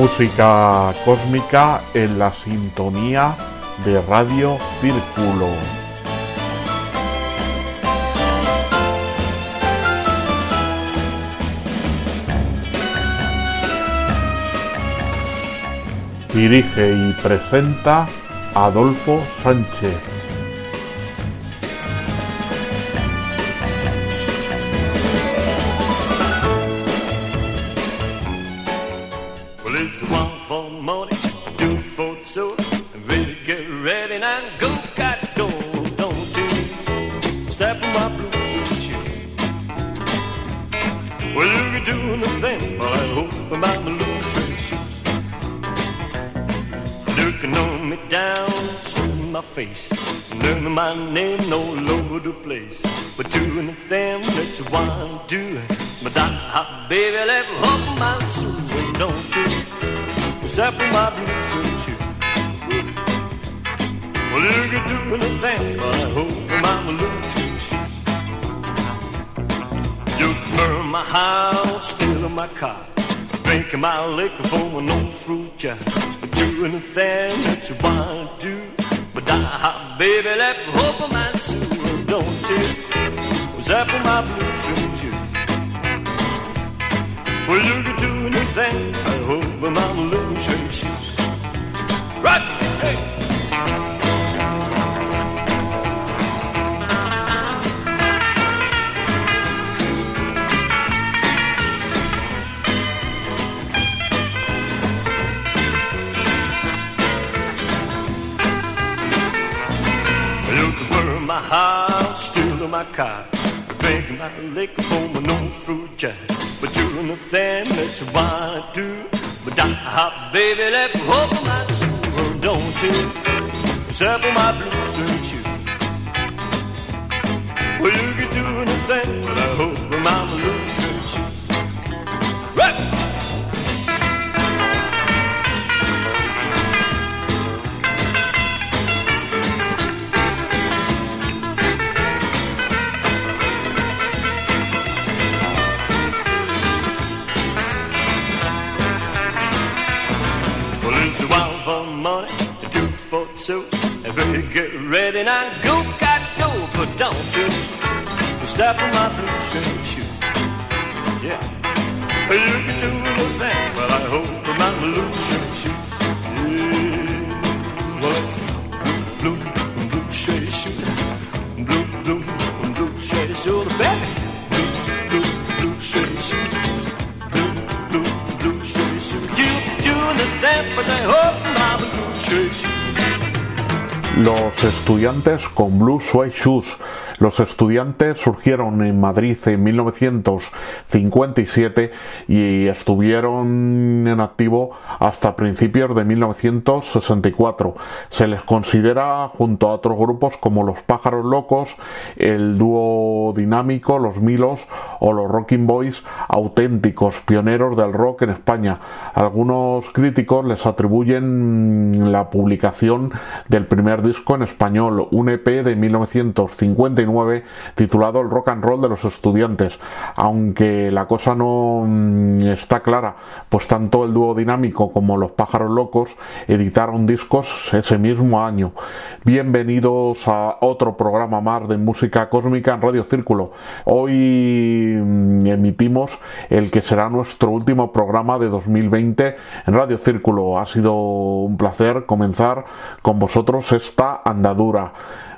Música cósmica en la sintonía de Radio Círculo. Dirige y presenta Adolfo Sánchez. to my face. Learn my name no over the place. But doing the thing that you want to do. But that hot baby left hope my soul. Don't you step on my blues and you. Well, you can do anything, but I hope I'm losing you. You burn my house, steal my car. Drinking my liquor from an old fruit jar. Doing the thing that you want to do. But I, baby, let me hope of mine soon. Don't you? Was up for my blue shoes, you. Well, you could do anything. I hope I'm losing shoes. Right! Hey! my house, still my car. Drink my liquor for my no fruit jar. But doing the thing that you wanna do. But I hop, baby, let me hope my soul, don't you? Except for my blue suit you. Well, you can do anything, but I hope I'm a so everybody get ready now. Go, got go, but don't you step on my blue suede shoe. Yeah. you can do thing. but I hope my blue suede shoe. Yeah. Well, blue, blue, blue suede shoe. Blue, blue, blue suede shoe. The best. Blue, blue, blue suede shoe. Blue, blue, blue suede shoe. You doing the thing, but I hope. Los estudiantes con Blue Suede Shoes los estudiantes surgieron en Madrid en 1957 y estuvieron en activo hasta principios de 1964. Se les considera junto a otros grupos como los Pájaros Locos, el dúo dinámico, los Milos o los Rocking Boys, auténticos pioneros del rock en España. Algunos críticos les atribuyen la publicación del primer disco en español, un EP de 1959 titulado El rock and roll de los estudiantes, aunque la cosa no mm, está clara, pues tanto el dúo dinámico como los pájaros locos editaron discos ese mismo año. Bienvenidos a otro programa más de música cósmica en Radio Círculo. Hoy mm, emitimos el que será nuestro último programa de 2020 en Radio Círculo. Ha sido un placer comenzar con vosotros esta andadura.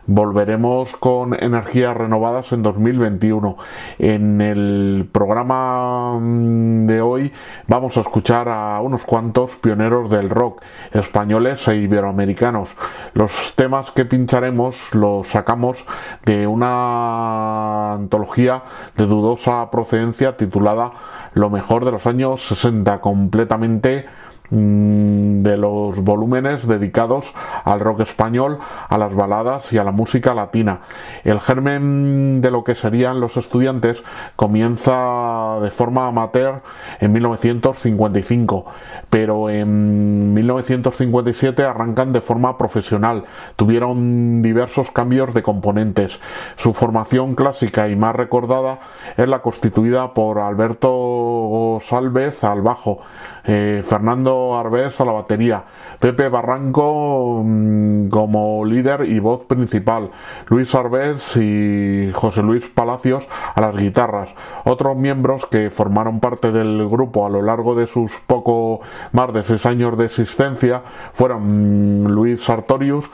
Volveremos con energías renovadas en 2021. En el programa mm, de hoy vamos a escuchar a unos cuantos pioneros del rock españoles e iberoamericanos. Los temas que pincharemos los sacamos de una antología de dudosa procedencia titulada Lo mejor de los años 60, completamente Mm, de los volúmenes dedicados al rock español, a las baladas y a la música latina. El germen de lo que serían los estudiantes comienza de forma amateur en 1955, pero en 1957 arrancan de forma profesional. Tuvieron diversos cambios de componentes. Su formación clásica y más recordada es la constituida por Alberto Salvez al bajo, eh, Fernando Arbés a la batería, Pepe Barranco mm, como líder y voz principal, Luis Arbés y José Luis Palacios a las guitarras. Otros miembros que formaron parte del grupo a lo largo de sus poco más de seis años de existencia fueron mm, Luis Sartorius,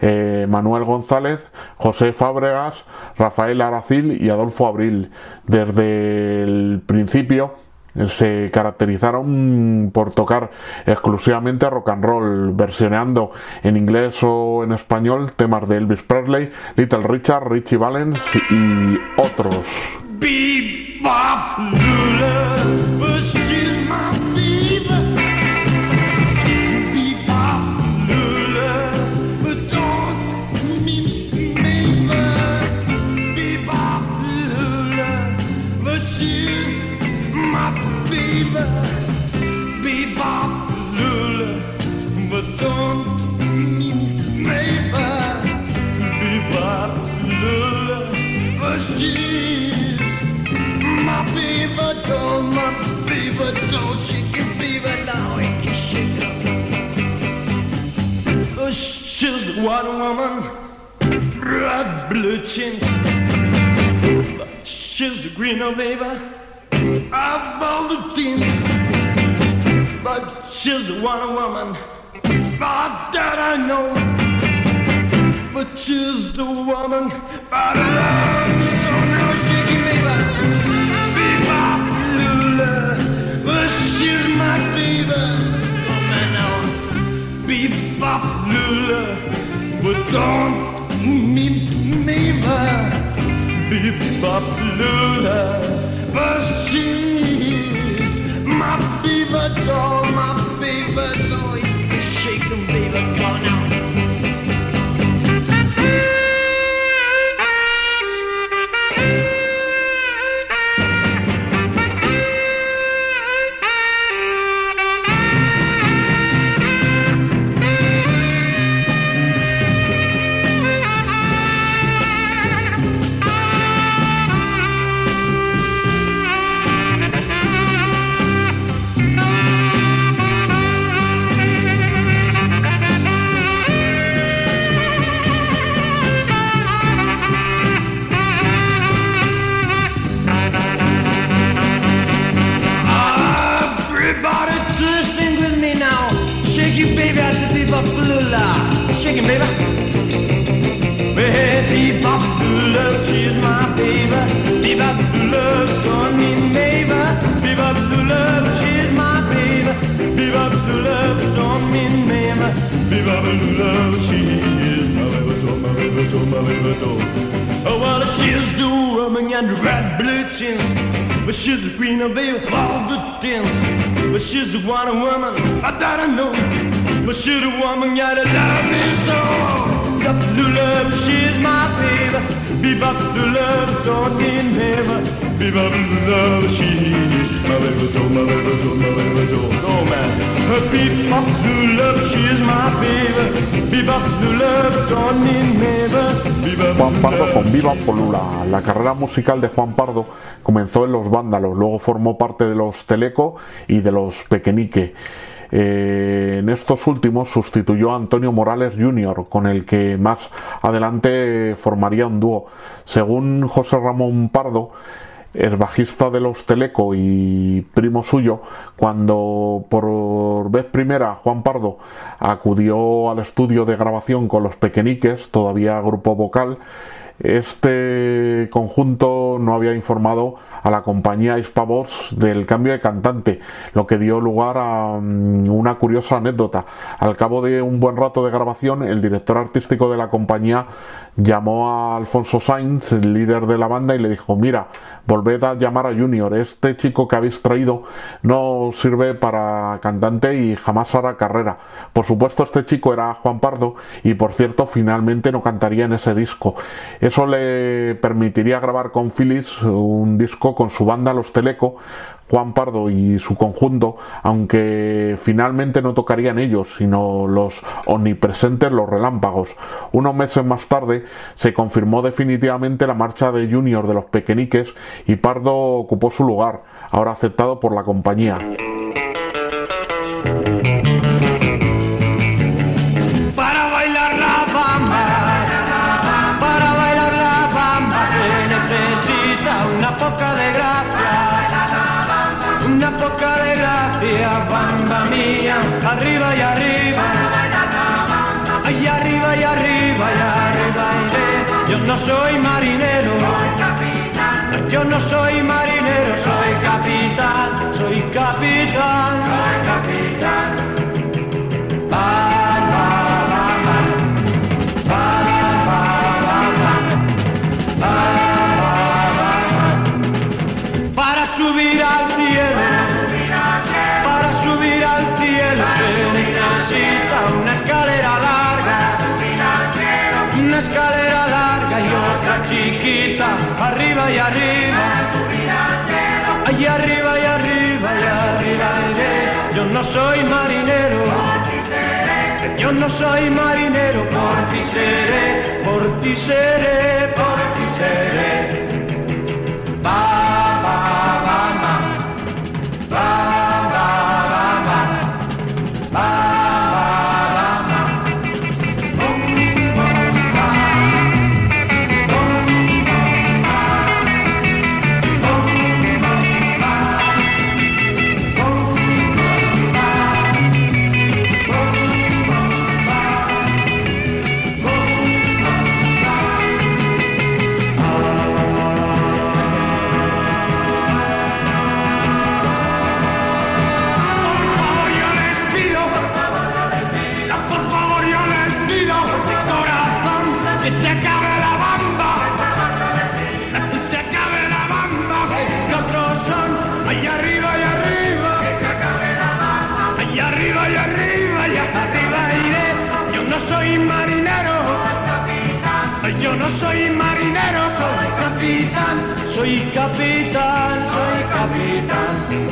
eh, Manuel González, José Fábregas, Rafael Aracil y Adolfo Abril. Desde el principio se caracterizaron por tocar exclusivamente rock and roll, versioneando en inglés o en español temas de Elvis Presley, Little Richard, Richie Valens y otros. What woman, red blue chin. She's the green of baby of all the teams. But she's the one woman but that I know. But she's the woman I love so now shaking baby. Bebop Lula, but she's my baby. Man, now. Bebop Lula but don't meet me be popular, but she's my fever doll, my fever doll. Shake them, baby, Regina Bay all the dance, but she's a one woman I gotta know. But she's a woman gotta love me so. Got to love, she's my baby. Juan Pardo con Viva Polula. La carrera musical de Juan Pardo comenzó en Los Vándalos, luego formó parte de los Teleco y de los Pequeñique. Eh, en estos últimos sustituyó a Antonio Morales Jr., con el que más adelante formaría un dúo. Según José Ramón Pardo, el bajista de los Teleco y primo suyo, cuando por vez primera Juan Pardo acudió al estudio de grabación con los Pequeñiques, todavía grupo vocal, este conjunto no había informado a la compañía Hispavox del cambio de cantante, lo que dio lugar a mm, una curiosa anécdota. Al cabo de un buen rato de grabación, el director artístico de la compañía llamó a Alfonso Sainz, el líder de la banda, y le dijo, mira, volved a llamar a Junior, este chico que habéis traído no sirve para cantante y jamás hará carrera. Por supuesto, este chico era Juan Pardo y por cierto, finalmente no cantaría en ese disco. Eso le permitiría grabar con Phyllis un disco con su banda Los Teleco, Juan Pardo y su conjunto, aunque finalmente no tocarían ellos, sino los omnipresentes los relámpagos. Unos meses más tarde se confirmó definitivamente la marcha de Junior de los Pequeñiques y Pardo ocupó su lugar, ahora aceptado por la compañía. boca llena de gracia, bamba mía, arriba y arriba. Ay, arriba y arriba y arriba iré. Yo no soy marinero, yo no soy marinero, soy capitán, soy capitán, soy capitán. Arriba y arriba, ahí arriba y arriba y arriba iré. Yo no soy marinero, yo no soy marinero, por ti seré, por ti seré, por ti seré. Soy marinero, soy capitán, soy capitán, soy capitán.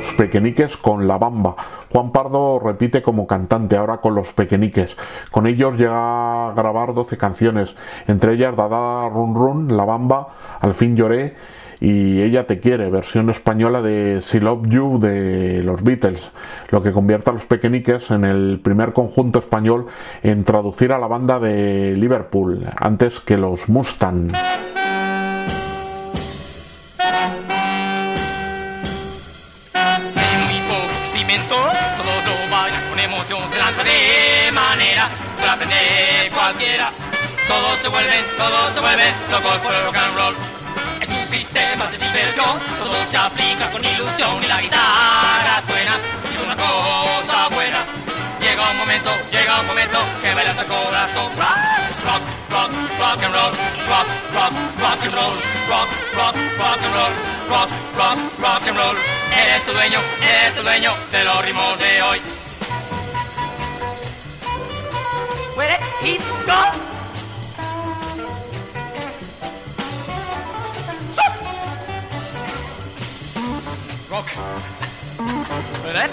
Los Pequeñiques con La Bamba. Juan Pardo repite como cantante ahora con Los Pequeñiques. Con ellos llega a grabar 12 canciones, entre ellas Dada Run Run, La Bamba, Al fin lloré y Ella te quiere, versión española de She Love You de los Beatles, lo que convierte a Los Pequeñiques en el primer conjunto español en traducir a la banda de Liverpool, antes que los Mustang. Cualquiera. Todos se vuelven, todos se vuelven locos por el rock and roll. Es un sistema de diversión, todo se aplica con ilusión y la guitarra suena, es una cosa buena. Llega un momento, llega un momento que baila tu corazón. Rock, rock, rock, rock and roll, rock, rock, rock and roll, rock, rock, rock and roll, rock, rock, rock and roll. Eres el dueño, eres el dueño de los ritmos de hoy. Where it it's gone. Rock. Where?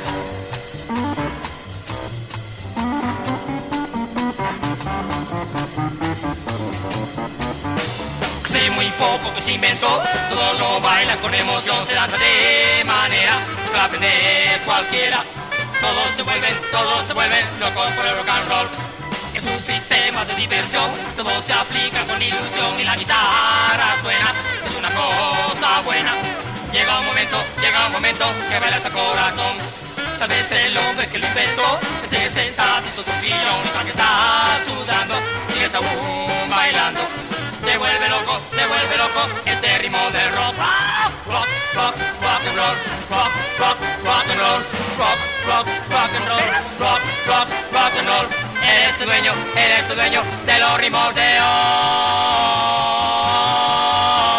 Hace muy poco que se inventó, todos lo bailan con emoción, se danza de manera para aprender cualquiera. Todos se vuelven, todos se vuelven locos por el rock and roll. Sistema de diversión, todo se aplica con ilusión y la guitarra suena, es una cosa buena. Llega un momento, llega un momento que baila tu corazón. Tal vez el hombre que lo inventó esté sentado en su sillón y que está sudando, sigues aún bailando. Te vuelve loco, te vuelve loco este ritmo del rock. Rock, rock, rock and roll. Rock, rock, rock and roll. Rock, rock, rock and roll. Rock, rock, rock and roll. Eres el dueño, eres el dueño de los ritmos de hoy.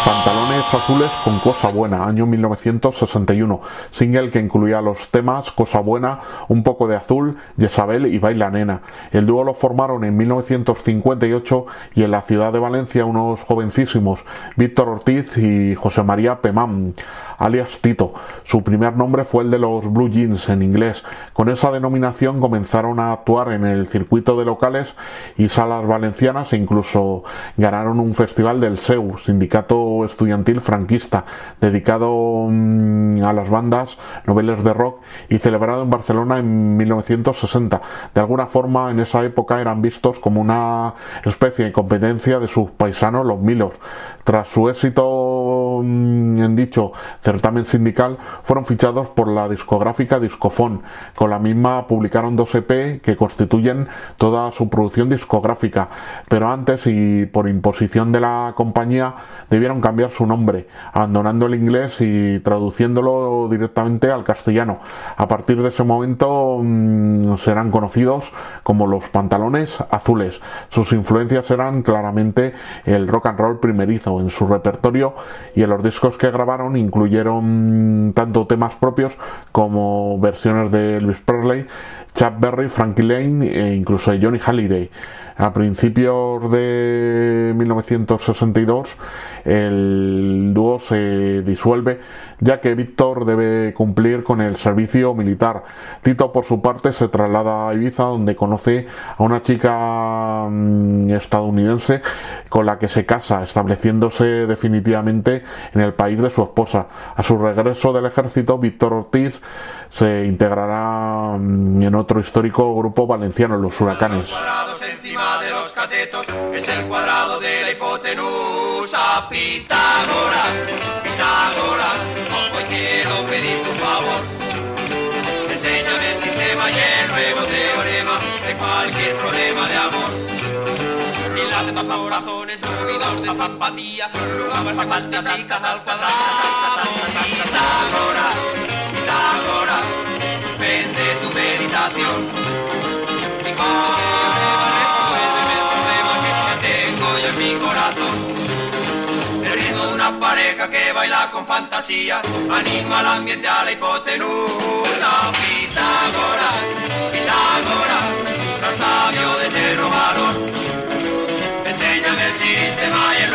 Pantalones azules con Cosa Buena, año 1961, single que incluía los temas Cosa Buena, Un poco de azul, Jezabel y Baila Nena. El dúo lo formaron en 1958 y en la ciudad de Valencia unos jovencísimos, Víctor Ortiz y José María Pemán. Alias Tito. Su primer nombre fue el de los Blue Jeans en inglés. Con esa denominación comenzaron a actuar en el circuito de locales y salas valencianas e incluso ganaron un festival del SEU, Sindicato Estudiantil Franquista, dedicado mm, a las bandas, noveles de rock y celebrado en Barcelona en 1960. De alguna forma en esa época eran vistos como una especie de competencia de sus paisanos los Milos. Tras su éxito en dicho certamen sindical, fueron fichados por la discográfica Discofón. Con la misma publicaron dos EP que constituyen toda su producción discográfica, pero antes y por imposición de la compañía debieron cambiar su nombre, abandonando el inglés y traduciéndolo directamente al castellano. A partir de ese momento mm, serán conocidos como los pantalones azules. Sus influencias eran claramente el rock and roll primerizo en su repertorio y en los discos que grabaron incluyeron tanto temas propios como versiones de Elvis Presley, Chuck Berry, Frankie Lane e incluso de Johnny Halliday. A principios de 1962 el dúo se disuelve ya que Víctor debe cumplir con el servicio militar. Tito por su parte se traslada a Ibiza donde conoce a una chica mm, estadounidense con la que se casa, estableciéndose definitivamente en el país de su esposa. A su regreso del ejército, Víctor Ortiz se integrará mm, en otro histórico grupo valenciano, los Huracanes. Pitágoras, Pitágoras, hoy quiero pedirte un favor. Enséñame el sistema y el nuevo teorema de cualquier problema de amor. Sin las tetas a razones, movidor de zapatilla, usamos matemáticas al cuadrado. Pitágoras, Pitágoras, baila con fantasía, anima al ambiente a la hipotenusa. Pitágoras, Pitágoras, sabio de eterno valor. Enséñame el sistema y el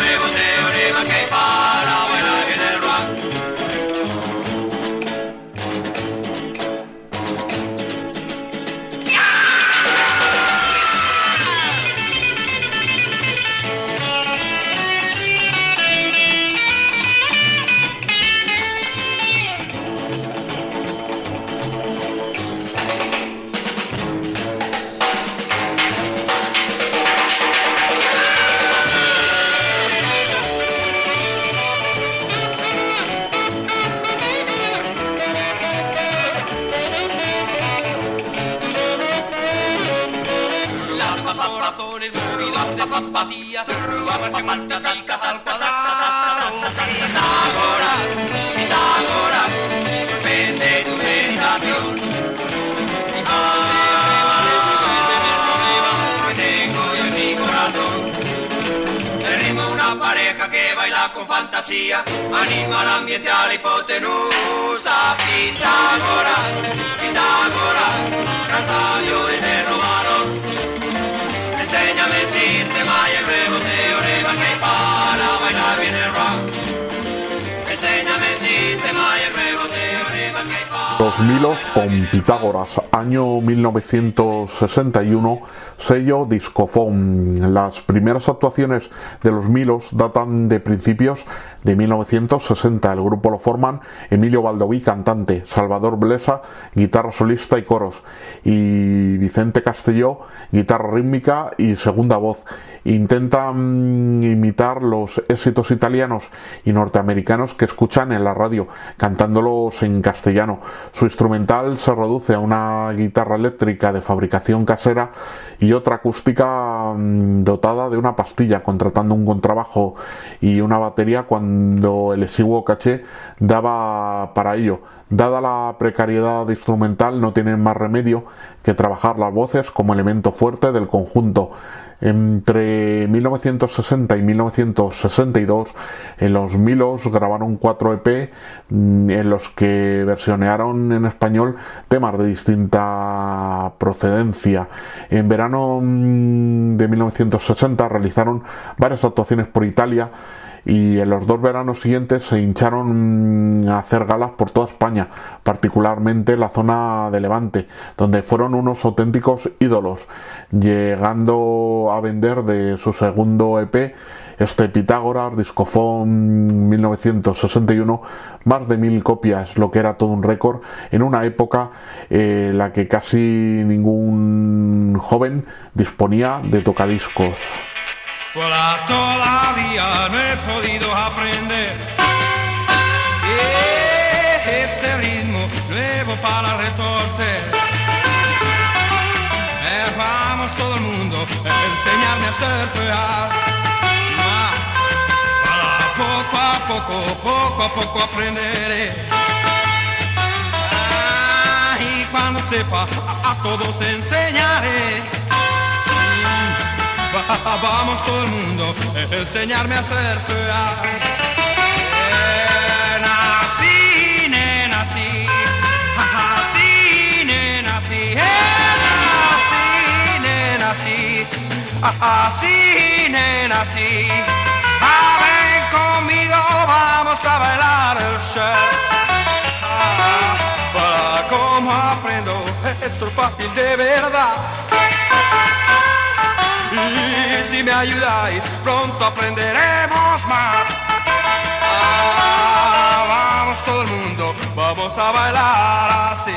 Milos con Pitágoras, año 1961, sello Discofón. Las primeras actuaciones de los Milos datan de principios de 1960. El grupo lo forman Emilio Baldoví, cantante, Salvador Blesa, guitarra solista y coros, y Vicente Castelló, guitarra rítmica y segunda voz. Intentan imitar los éxitos italianos y norteamericanos que escuchan en la radio, cantándolos en castellano. Su instrumental se reduce a una guitarra eléctrica de fabricación casera y otra acústica mm, dotada de una pastilla, contratando un contrabajo y una batería cuando el exiguo caché daba para ello. Dada la precariedad instrumental, no tienen más remedio que trabajar las voces como elemento fuerte del conjunto. Entre 1960 y 1962, en los Milos grabaron cuatro EP mm, en los que versionearon en español temas de distinta procedencia. En verano mm, de 1960 realizaron varias actuaciones por Italia y en los dos veranos siguientes se hincharon a hacer galas por toda España, particularmente la zona de Levante, donde fueron unos auténticos ídolos, llegando a vender de su segundo EP este Pitágoras, Discofón 1961, más de mil copias, lo que era todo un récord, en una época en eh, la que casi ningún joven disponía de tocadiscos. Todavía no he podido aprender este ritmo nuevo para retorcer. Eh, vamos todo el mundo a enseñarme a ser poco a poco, poco a poco aprenderé. Ah, y cuando sepa, a, todos enseñaré. Vamos todo el mundo, enseñarme a ser fea. nací, nena, sí. Así, nena, sí. Nena, sí. Así, nena, sí. A ver conmigo vamos a bailar el show. Ah, para cómo aprendo, esto es fácil de verdad. Y si me ayudáis, pronto aprenderemos más. Ah, vamos todo el mundo, vamos a bailar así.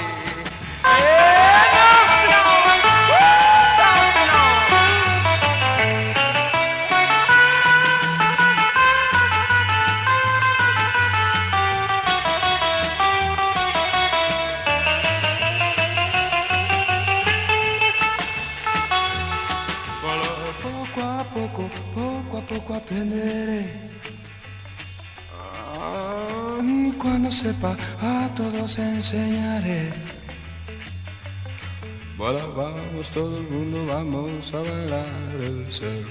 Sepa, a todos enseñaré. Bueno, vamos todo el mundo, vamos a bailar el surf.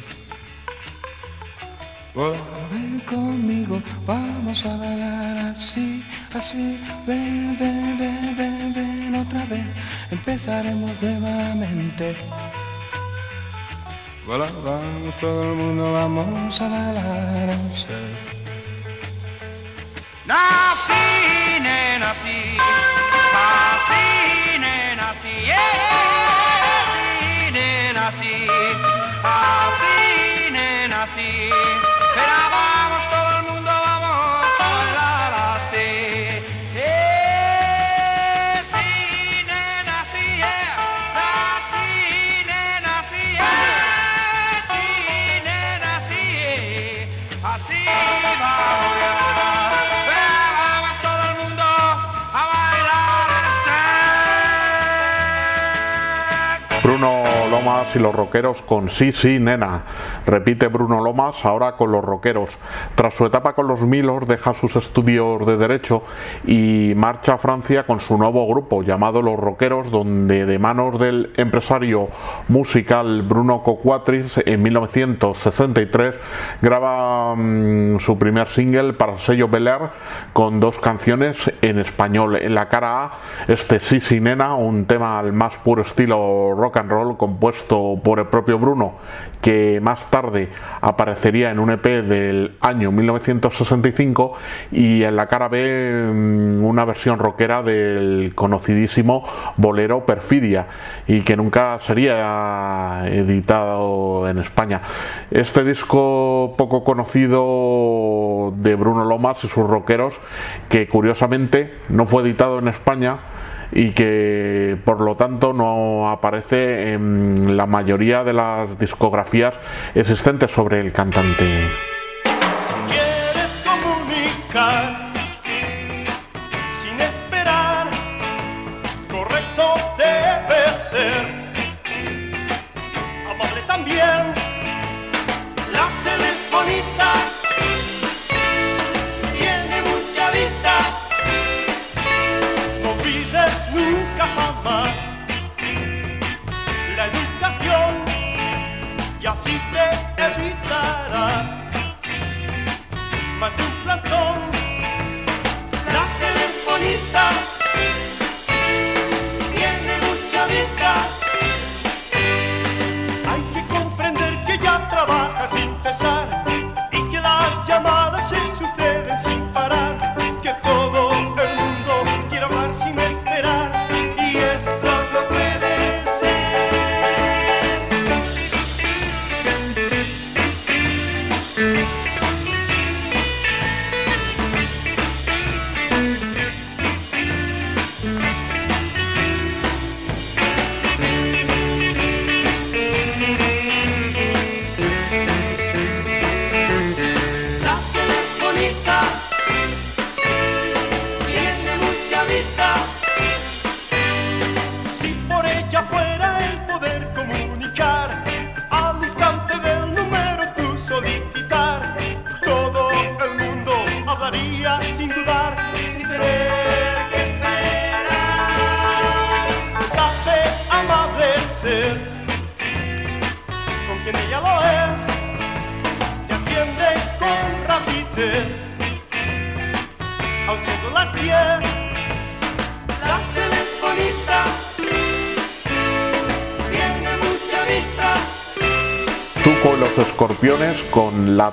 Bueno, ven conmigo, vamos a bailar así, así, ven, ven, ven, ven, ven otra vez, empezaremos nuevamente. Bueno, vamos todo el mundo, vamos a bailar el surf. Nací, nací, así, nací, así, nací, así, Bruno Lomas y los rockeros con Sí, sí, nena. Repite Bruno Lomas ahora con los rockeros. Tras su etapa con los Milos deja sus estudios de derecho y marcha a Francia con su nuevo grupo llamado Los Rockeros, donde de manos del empresario musical Bruno Coquatris en 1963 graba mm, su primer single para el sello Bel Air con dos canciones en español. En la cara A, este Sí, sí, nena, un tema al más puro estilo rock and roll compuesto por el propio Bruno, que más tarde aparecería en un EP del año 1965 y en la cara B mm, una versión rockera del conocidísimo bolero Perfidia y que nunca sería editado en España. Este disco poco conocido de Bruno Lomas y sus rockeros que curiosamente no fue editado en España y que por lo tanto no aparece en la mayoría de las discografías existentes sobre el cantante.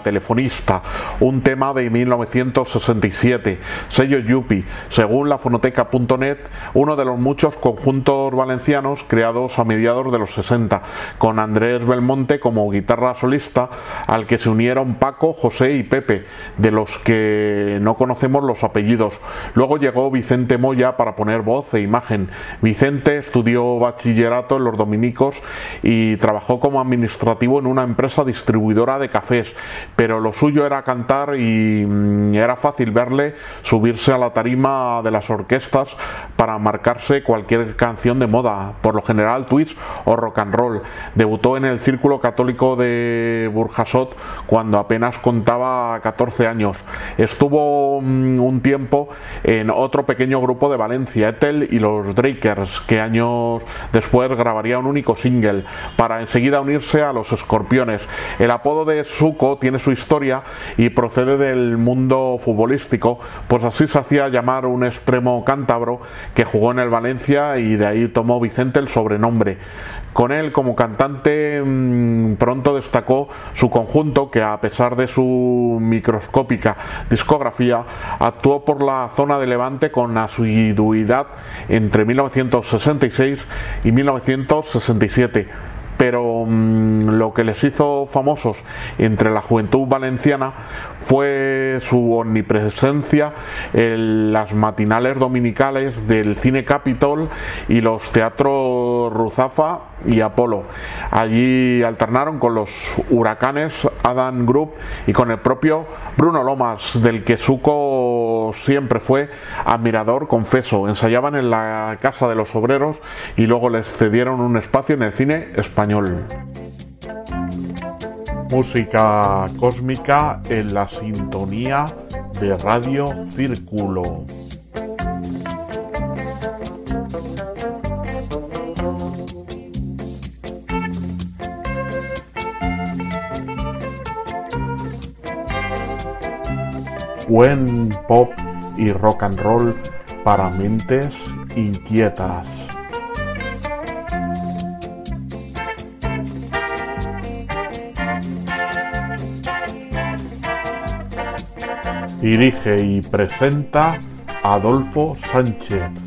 Telefonista, un tema de 1967, sello Yupi, según la fonoteca.net, uno de los muchos conjuntos valencianos creados a mediados de los 60, con Andrés Belmonte como guitarra solista, al que se unieron Paco, José y Pepe, de los que no conocemos los apellidos. Luego llegó Vicente Moya para poner voz e imagen. Vicente estudió bachillerato en los dominicos y trabajó como administrativo en una empresa distribuidora de cafés, pero lo suyo era cantar y mm, era fácil verle subirse a la tarima de las orquestas para marcarse cualquier canción de moda, por lo general twist o rock and roll. Debutó en el Círculo Católico de Burjasot cuando apenas contaba 14 años. Estuvo mm, un tiempo en otro pequeño grupo de Valencia, Ethel y los Drakers, que años después grabaría un único single para enseguida unirse a los Escorpiones. El apodo de Suco tiene su historia y procede del mundo futbolístico, pues así se hacía llamar un extremo cántabro que jugó en el Valencia y de ahí tomó Vicente el sobrenombre. Con él como cantante mmm, pronto destacó su conjunto que a pesar de su microscópica discografía actuó por la zona de Levante con asiduidad entre 1966 y 1967 pero mmm, lo que les hizo famosos entre la juventud valenciana fue su omnipresencia en las matinales dominicales del Cine Capitol y los teatros Ruzafa y Apolo. Allí alternaron con los huracanes Adam Group y con el propio Bruno Lomas, del que Suco siempre fue admirador, confeso. Ensayaban en la Casa de los Obreros y luego les cedieron un espacio en el cine español. Música cósmica en la sintonía de Radio Círculo. Buen pop y rock and roll para mentes inquietas. Dirige y presenta Adolfo Sánchez.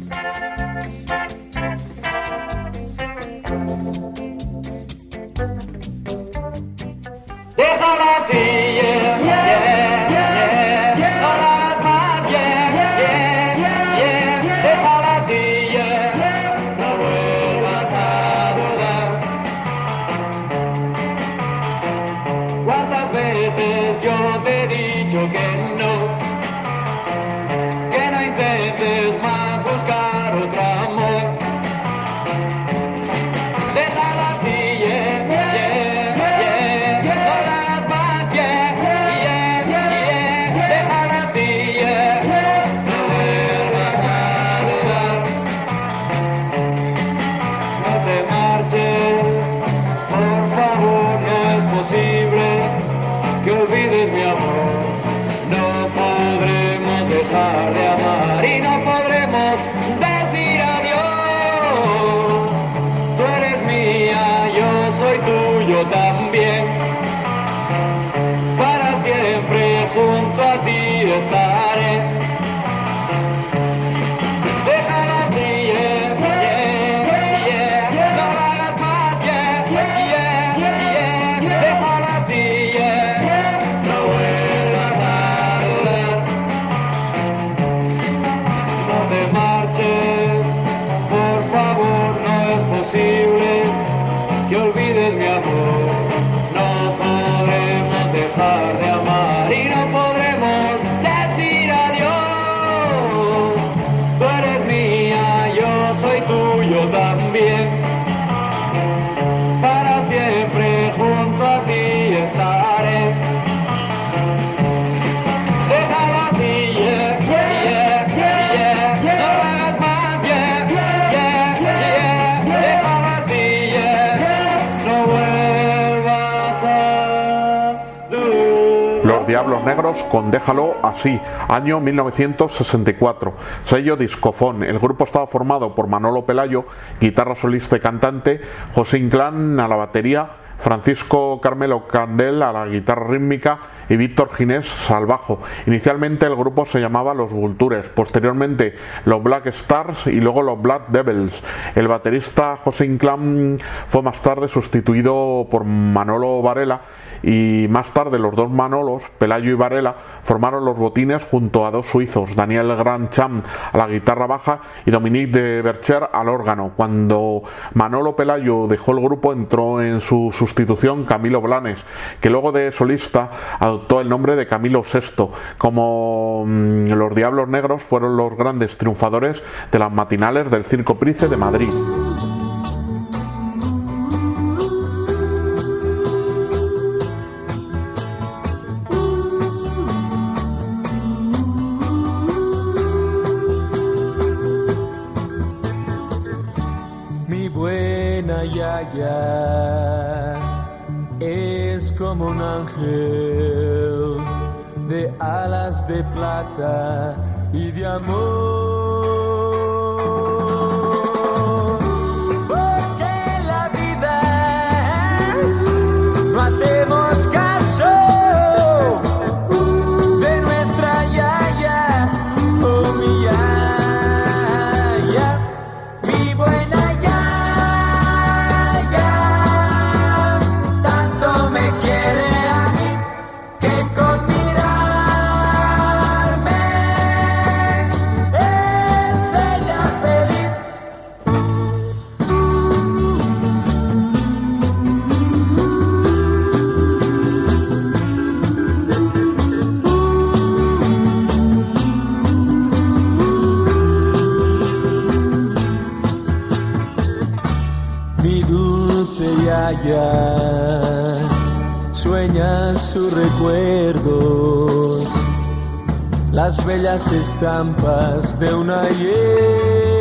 Que olvides mi amor. Negros con Déjalo así, año 1964, sello discofón. El grupo estaba formado por Manolo Pelayo, guitarra solista y cantante, José Inclán a la batería, Francisco Carmelo Candel a la guitarra rítmica y Víctor Ginés al bajo. Inicialmente el grupo se llamaba Los Vultures, posteriormente los Black Stars y luego los Black Devils. El baterista José Inclán fue más tarde sustituido por Manolo Varela y más tarde los dos Manolos, Pelayo y Varela, formaron los botines junto a dos suizos, Daniel Grandcham a la guitarra baja y Dominique de Bercher al órgano. Cuando Manolo Pelayo dejó el grupo entró en su sustitución Camilo Blanes, que luego de solista adoptó el nombre de Camilo VI. Como mm, los Diablos Negros fueron los grandes triunfadores de las matinales del Circo Price de Madrid. Yaya es como un ángel de alas de plata y de amor. Porque la vida no hacemos caso Sueña sus recuerdos, las bellas estampas de un ayer.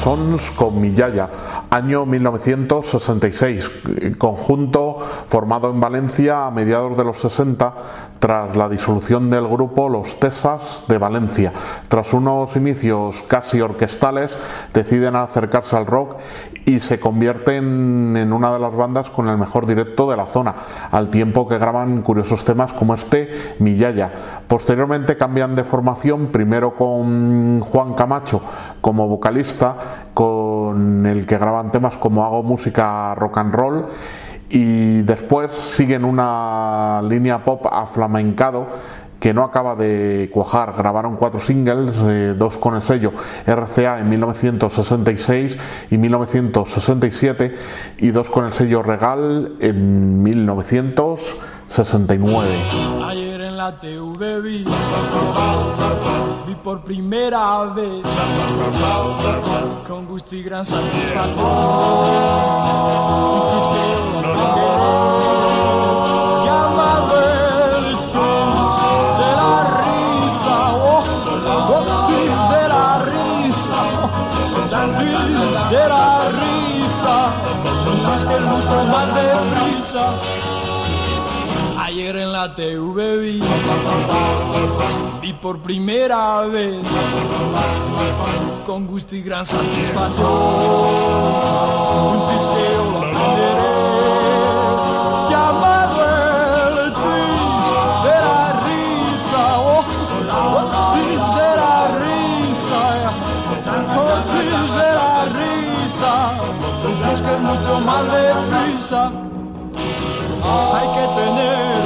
Diapasons con Miyaya, año 1966, conjunto formado en Valencia a mediados de los 60 tras la disolución del grupo Los Tesas de Valencia. Tras unos inicios casi orquestales, deciden acercarse al rock y se convierten en una de las bandas con el mejor directo de la zona, al tiempo que graban curiosos temas como este Miyaya. Posteriormente cambian de formación, primero con Juan Camacho como vocalista, con el que graban temas como Hago música rock and roll y después siguen una línea pop aflamencado que no acaba de cuajar. Grabaron cuatro singles, eh, dos con el sello RCA en 1966 y 1967 y dos con el sello Regal en 1969. Ayer en la TV vi, vi por primera vez con gusto gran satisfacción. Más más deprisa. Ayer en la TV vi, vi por primera vez con gusto y gran satisfacción un tisqueo lo aprenderé mucho más de risa hay que tener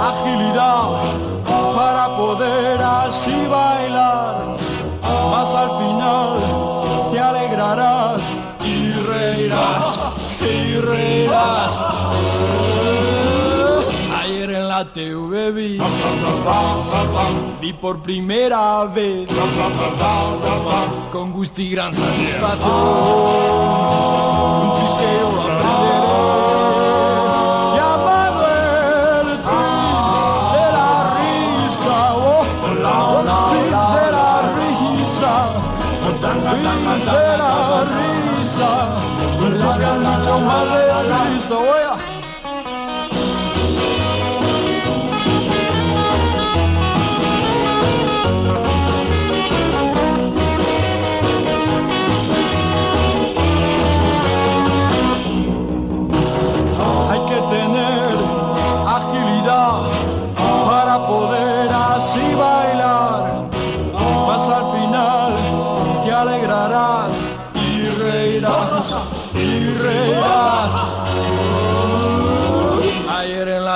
agilidad para poder así bailar. Más al final te alegrarás y reirás, y reirás. La TV vi, vi por primera vez. Con gusto y gran satisfacción. Un pisqueo lo aprenderé. Llamado el twist de la risa. Oh, el de la risa. El de la risa. Es mucho más de risa. Oiga.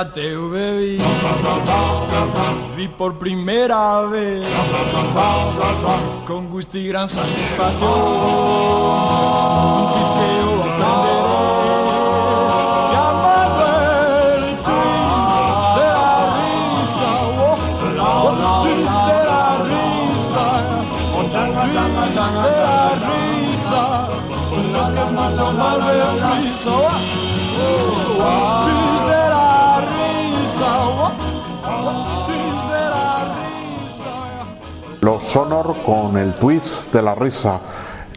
La TV vi, por primera vez. Con gusto y gran satisfacción. Un aprenderé el twist de la risa. Oh, el twist de la risa. El twist de la risa. Es que mucho más de risa. Oh, Los Sonor con el twist de la risa.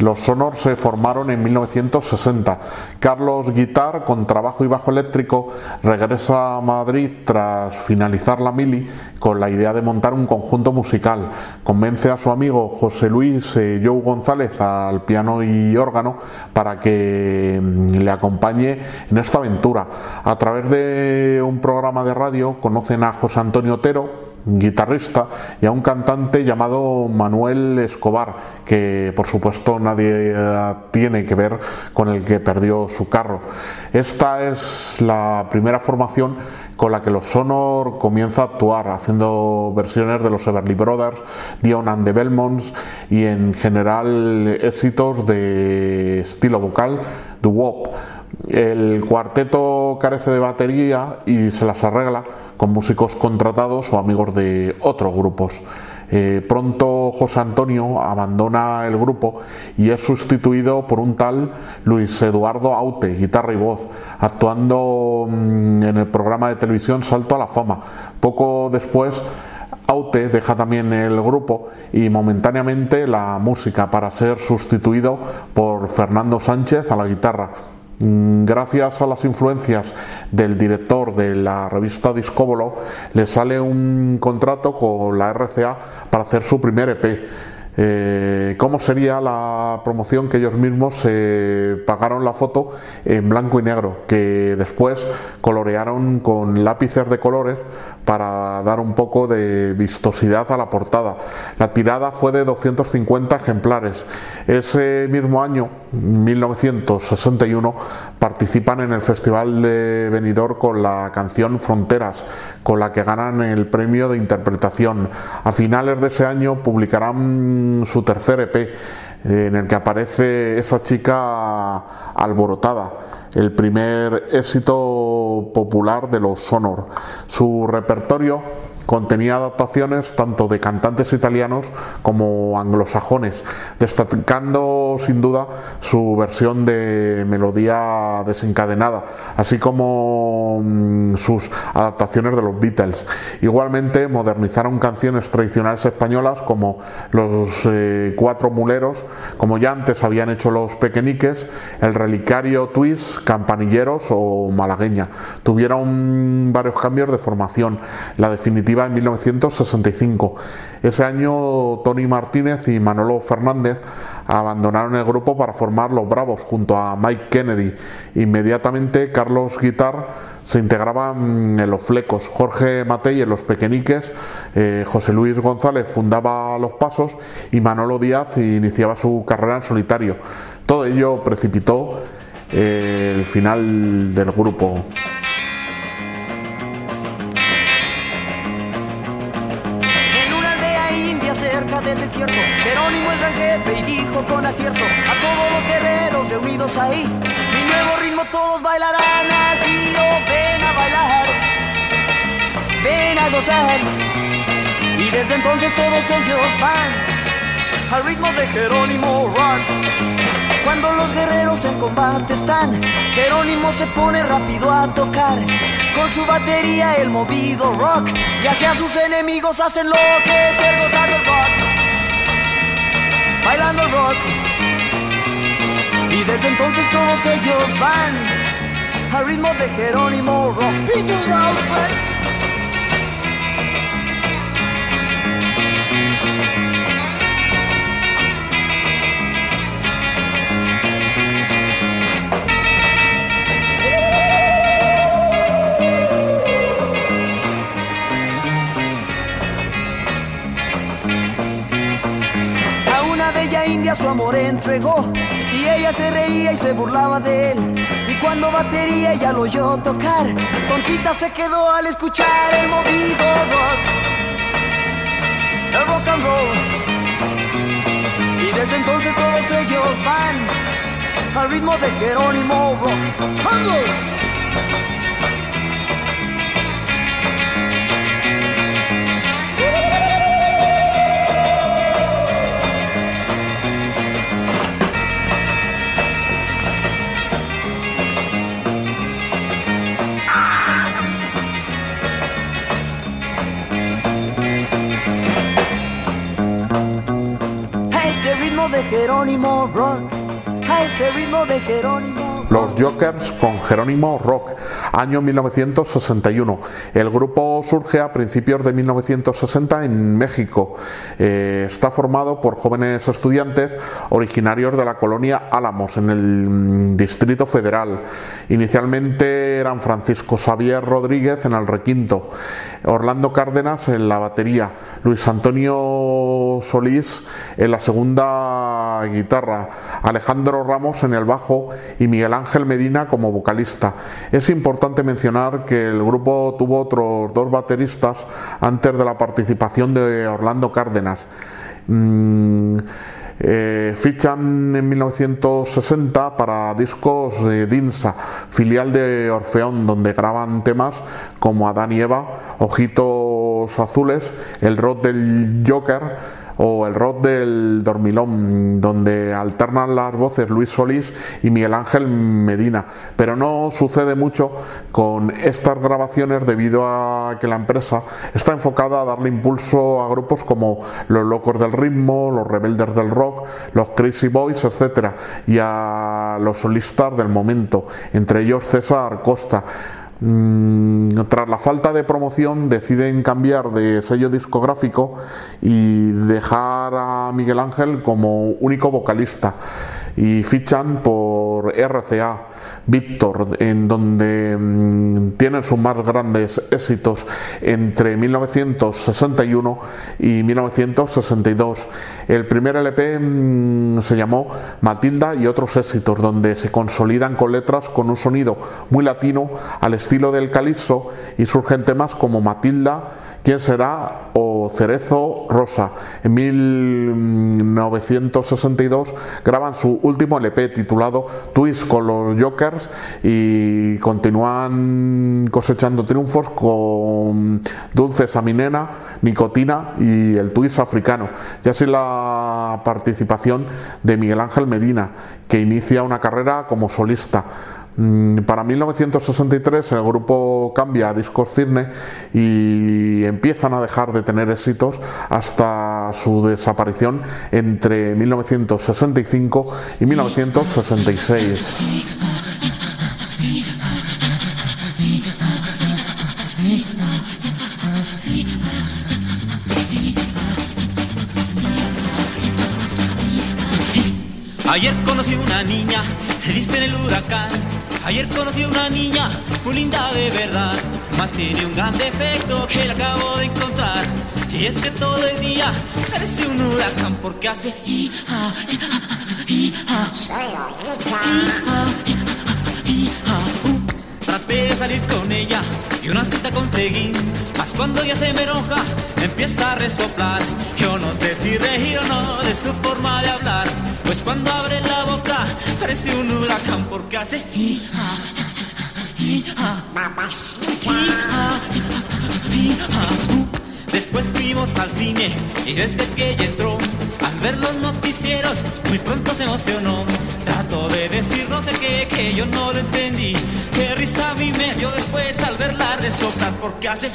Los Sonor se formaron en 1960. Carlos Guitar, con trabajo y bajo eléctrico, regresa a Madrid tras finalizar la mili con la idea de montar un conjunto musical. Convence a su amigo José Luis eh, Joe González al piano y órgano para que mm, le acompañe en esta aventura. A través de un programa de radio conocen a José Antonio Otero, guitarrista y a un cantante llamado Manuel Escobar, que por supuesto nadie eh, tiene que ver con el que perdió su carro. Esta es la primera formación con la que los Sonor comienza a actuar, haciendo versiones de los Everly Brothers, Dion and the Belmonts y en general éxitos de estilo vocal, doo-wop. El cuarteto carece de batería y se las arregla con músicos contratados o amigos de otros grupos. Eh, pronto José Antonio abandona el grupo y es sustituido por un tal Luis Eduardo Aute, guitarra y voz, actuando mm, en el programa de televisión Salto a la Fama. Poco después Aute deja también el grupo y momentáneamente la música para ser sustituido por Fernando Sánchez a la guitarra. Mm, Gracias a las influencias del director de la revista Discóbolo, le sale un contrato con la RCA para hacer su primer EP. Eh, ¿Cómo sería la promoción que ellos mismos se pagaron la foto en blanco y negro, que después colorearon con lápices de colores para dar un poco de vistosidad a la portada? La tirada fue de 250 ejemplares. Ese mismo año, 1961, participan en el Festival de Benidorm con la canción Fronteras, con la que ganan el premio de interpretación. A finales de ese año publicarán su tercer EP, en el que aparece esa chica alborotada, el primer éxito popular de los Sonor. Su repertorio contenía adaptaciones tanto de cantantes italianos como anglosajones, destacando sin duda su versión de melodía desencadenada, así como mm, sus adaptaciones de los Beatles. Igualmente modernizaron canciones tradicionales españolas como los eh, Cuatro Muleros, como ya antes habían hecho los Pequeñiques, el Relicario Twist, Campanilleros o Malagueña. Tuvieron varios cambios de formación. La definitiva en 1965. Ese año Tony Martínez y Manolo Fernández abandonaron el grupo para formar Los Bravos junto a Mike Kennedy. Inmediatamente Carlos Guitar se integraba en Los Flecos, Jorge Matei en Los Pequeñiques, eh, José Luis González fundaba Los Pasos y Manolo Díaz iniciaba su carrera en solitario. Todo ello precipitó eh, el final del grupo. Del desierto. Jerónimo es el jefe y dijo con acierto a todos los guerreros reunidos ahí. Mi nuevo ritmo todos bailarán así. Oh, ven a bailar, ven a gozar. Y desde entonces todos ellos van al ritmo de Jerónimo Rock. Cuando los guerreros en combate están, Jerónimo se pone rápido a tocar. Con su batería el movido rock y hacia sus enemigos hacen lo que es el gozando el rock. Bailando rock. Y desde entonces todos ellos van al ritmo de Jerónimo Rock. Su amor entregó y ella se reía y se burlaba de él. Y cuando batería ella lo oyó tocar, tontita se quedó al escuchar el movido rock, el rock and roll. Y desde entonces todos ellos van al ritmo de Jerónimo Rock. Este. Los Jokers con Jerónimo Rock, año 1961. El grupo surge a principios de 1960 en México. Eh, está formado por jóvenes estudiantes originarios de la colonia Álamos, en el mm, Distrito Federal. Inicialmente eran Francisco Xavier Rodríguez en el requinto. Orlando Cárdenas en la batería, Luis Antonio Solís en la segunda guitarra, Alejandro Ramos en el bajo y Miguel Ángel Medina como vocalista. Es importante mencionar que el grupo tuvo otros dos bateristas antes de la participación de Orlando Cárdenas. Mm, eh, fichan en 1960 para discos de Dinsa, filial de Orfeón, donde graban temas como Adán y Eva, Ojitos Azules, El Rock del Joker, o el rock del dormilón, donde alternan las voces Luis Solís y Miguel Ángel Medina. Pero no sucede mucho con estas grabaciones debido a que la empresa está enfocada a darle impulso a grupos como Los Locos del Ritmo, Los Rebeldes del Rock, Los Crazy Boys, etc. y a los solistas del momento, entre ellos César Costa. Mm, tras la falta de promoción deciden cambiar de sello discográfico y dejar a Miguel Ángel como único vocalista y fichan por RCA Víctor, en donde mm, tienen sus más grandes éxitos entre 1961 y 1962. El primer LP mm, se llamó Matilda y otros éxitos, donde se consolidan con letras con un sonido muy latino al estilo del calipso y surgen temas como Matilda, ¿Quién será? Cerezo Rosa. En 1962 graban su último LP titulado Twist con los Jokers y continúan cosechando triunfos con Dulces a Nicotina y el Twist africano. Y así la participación de Miguel Ángel Medina, que inicia una carrera como solista. Mm, para 1963 el grupo cambia a Discos Cirne y empiezan a dejar de tener éxitos hasta su desaparición entre 1965 y 1966. Ayer conocí una niña, dice en el huracán Ayer conocí a una niña muy linda de verdad, más tiene un gran defecto que la acabo de encontrar. Y es que todo el día parece un huracán porque hace Traté de salir con ella y una cita conseguí, mas cuando ella se me enoja empieza a resoplar. Yo no sé si reír o no de su forma de hablar, pues cuando abre la boca parece un huracán porque hace Después fuimos al cine y desde que ella entró, al ver los noticieros, muy pronto se emocionó. Trató de decir no sé qué, que yo no lo entendí. Qué risa a mí me dio después al verla resoplar porque hace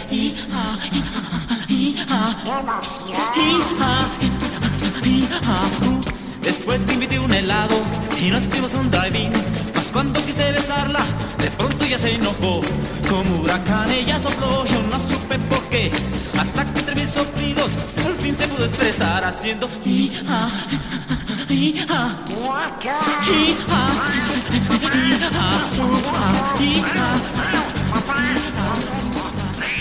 Después te invité un helado y nos fuimos a un driving. Mas cuando quise besarla, de pronto ya se enojó. Como huracán ella sopló, yo no supe por qué. Hasta que entre mil soplidos, al fin se pudo expresar haciendo.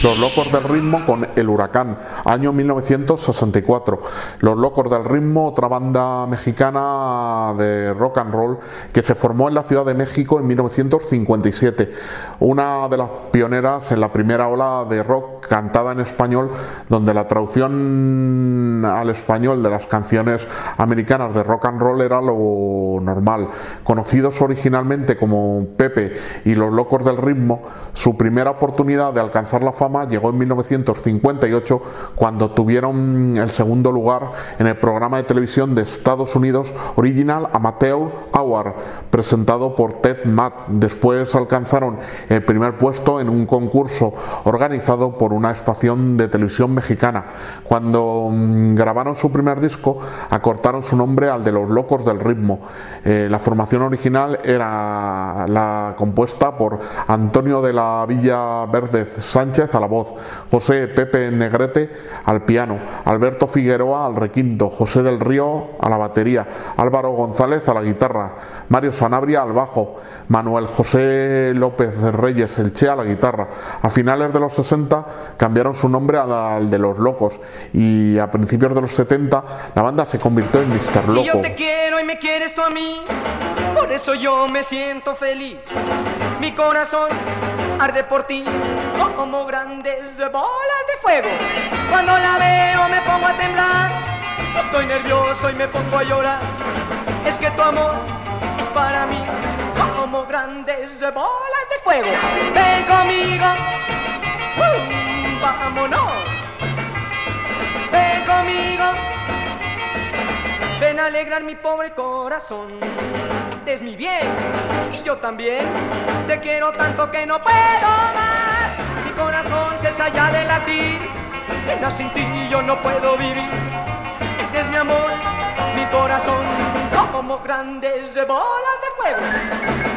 Los Locos del Ritmo con El Huracán, año 1964. Los Locos del Ritmo, otra banda mexicana de rock and roll que se formó en la Ciudad de México en 1957. Una de las pioneras en la primera ola de rock cantada en español, donde la traducción al español de las canciones americanas de rock and roll era lo normal. Conocidos originalmente como Pepe y Los Locos del Ritmo, su primera oportunidad de alcanzar la fama llegó en 1958 cuando tuvieron el segundo lugar en el programa de televisión de Estados Unidos Original Amateur Hour presentado por Ted Matt. Después alcanzaron el primer puesto en un concurso organizado por una estación de televisión mexicana. Cuando mm, grabaron su primer disco acortaron su nombre al de los locos del ritmo. Eh, la formación original era la compuesta por Antonio de la Villa Verde Sánchez a la voz, José Pepe Negrete al piano, Alberto Figueroa al requinto, José del Río a la batería, Álvaro González a la guitarra, Mario Sanabria al bajo, Manuel José López Reyes el Che a la guitarra. A finales de los 60 cambiaron su nombre al de Los Locos y a principios de los 70 la banda se convirtió en Mr. Loco. Si yo te quiero y me quieres tú a mí, por eso yo me siento feliz. Mi corazón arde por ti como grandes bolas de fuego. Cuando la veo me pongo a temblar, estoy nervioso y me pongo a llorar. Es que tu amor es para mí como grandes bolas de fuego. Ven conmigo, vámonos. Ven conmigo, ven a alegrar mi pobre corazón. Es mi bien y yo también te quiero tanto que no puedo más. Mi corazón cesa ya de latir, venga sin ti yo no puedo vivir. Es mi amor, mi corazón, como grandes bolas de fuego.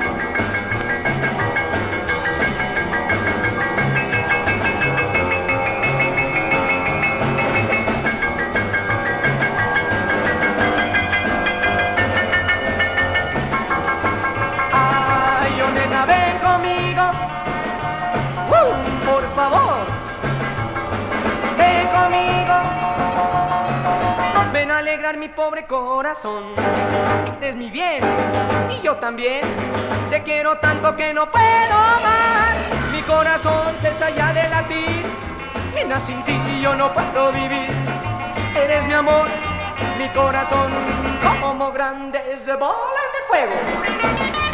Ven a alegrar mi pobre corazón. Es mi bien y yo también. Te quiero tanto que no puedo más. Mi corazón cesa ya de latir. Nena, sin ti yo no puedo vivir. Eres mi amor, mi corazón como grandes bolas de fuego.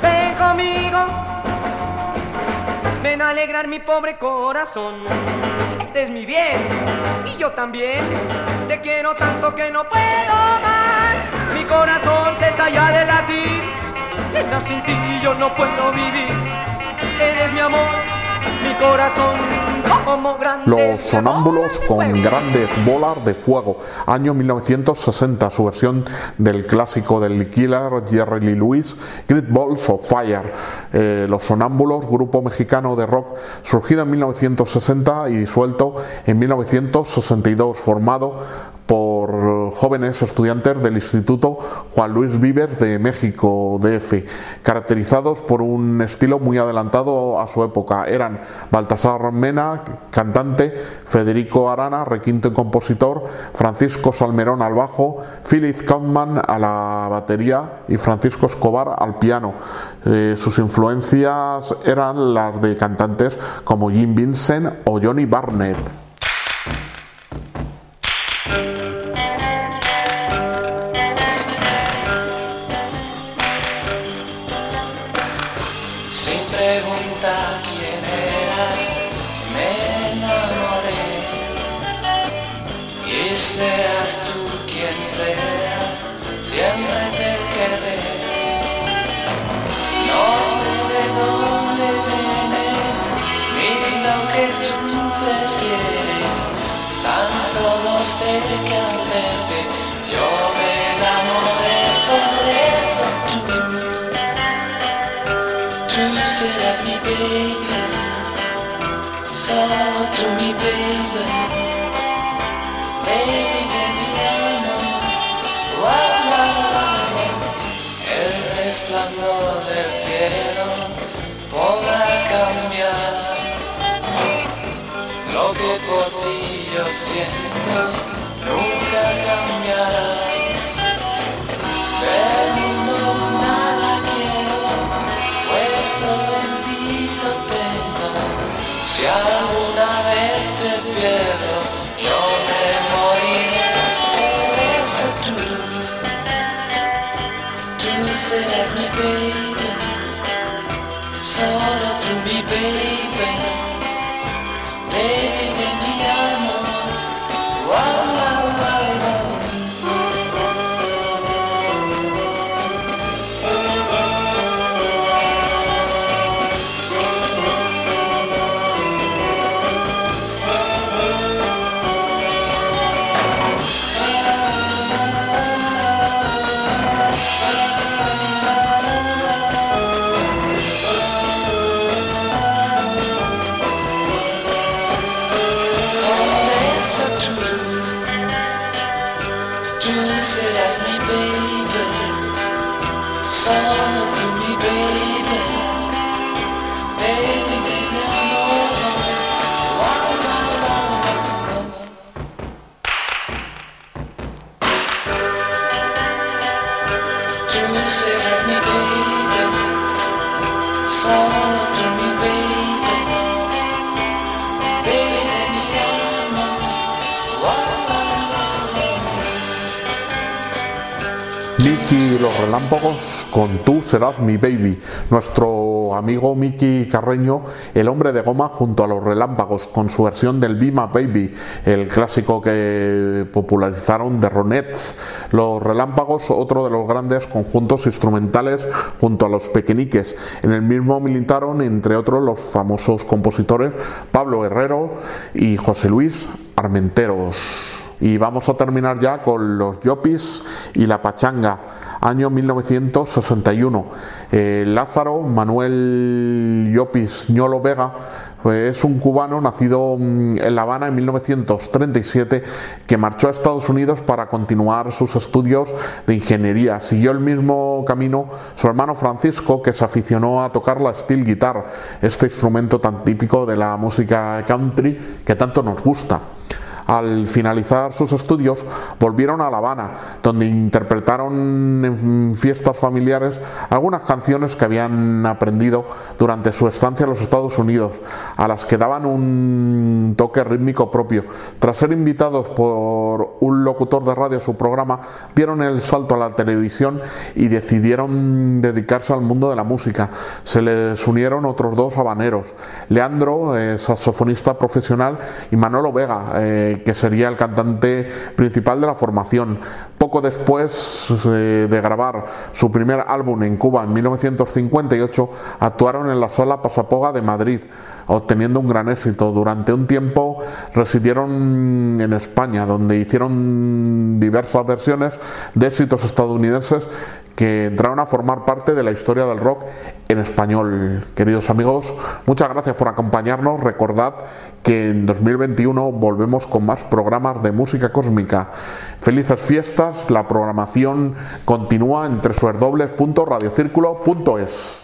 Ven conmigo. Ven a alegrar mi pobre corazón. Eres mi bien y yo también. Te quiero tanto que no puedo más. Mi corazón cesa ya de latir. Nena, sin ti yo no puedo vivir. Eres mi amor, mi corazón. Los sonámbulos con grandes bolas de fuego, año 1960, su versión del clásico del Killer Jerry Lee Lewis, Great Balls of Fire. Eh, los sonámbulos, grupo mexicano de rock surgido en 1960 y disuelto en 1962, formado por jóvenes estudiantes del Instituto Juan Luis Vives de México DF, caracterizados por un estilo muy adelantado a su época. Eran Baltasar Mena, cantante, Federico Arana, requinto y compositor, Francisco Salmerón al bajo, Philip Kaufman a la batería y Francisco Escobar al piano. Eh, sus influencias eran las de cantantes como Jim Vincent o Johnny Barnett. Serás mi baby, solo tú mi baby, baby de mi amor. Wow, wow, wow. El resplandor del cielo podrá cambiar lo que por ti yo siento, nunca cambiará. Mi y los relámpagos con Tú serás mi baby. Nuestro amigo Mickey Carreño, el hombre de goma junto a los relámpagos con su versión del Be My Baby, el clásico que popularizaron de Ronettes. Los relámpagos, otro de los grandes conjuntos instrumentales junto a los pequeñiques. En el mismo militaron, entre otros, los famosos compositores Pablo Herrero y José Luis Armenteros. Y vamos a terminar ya con los Yopis y la Pachanga, año 1961. Eh, Lázaro Manuel Yopis Ñolo Vega es un cubano nacido mm, en La Habana en 1937 que marchó a Estados Unidos para continuar sus estudios de ingeniería. Siguió el mismo camino su hermano Francisco que se aficionó a tocar la steel guitar, este instrumento tan típico de la música country que tanto nos gusta al finalizar sus estudios, volvieron a La Habana, donde interpretaron en fiestas familiares algunas canciones que habían aprendido durante su estancia en los Estados Unidos, a las que daban un toque rítmico propio. Tras ser invitados por un locutor de radio a su programa, dieron el salto a la televisión y decidieron dedicarse al mundo de la música. Se les unieron otros dos habaneros, Leandro, eh, saxofonista profesional, y Manolo Vega, eh, que sería el cantante principal de la formación. Poco después eh, de grabar su primer álbum en Cuba en 1958, actuaron en la sala Pasapoga de Madrid obteniendo un gran éxito. Durante un tiempo residieron en España, donde hicieron diversas versiones de éxitos estadounidenses que entraron a formar parte de la historia del rock en español. Queridos amigos, muchas gracias por acompañarnos. Recordad que en 2021 volvemos con más programas de música cósmica. Felices fiestas, la programación continúa en www.radiocírculo.es.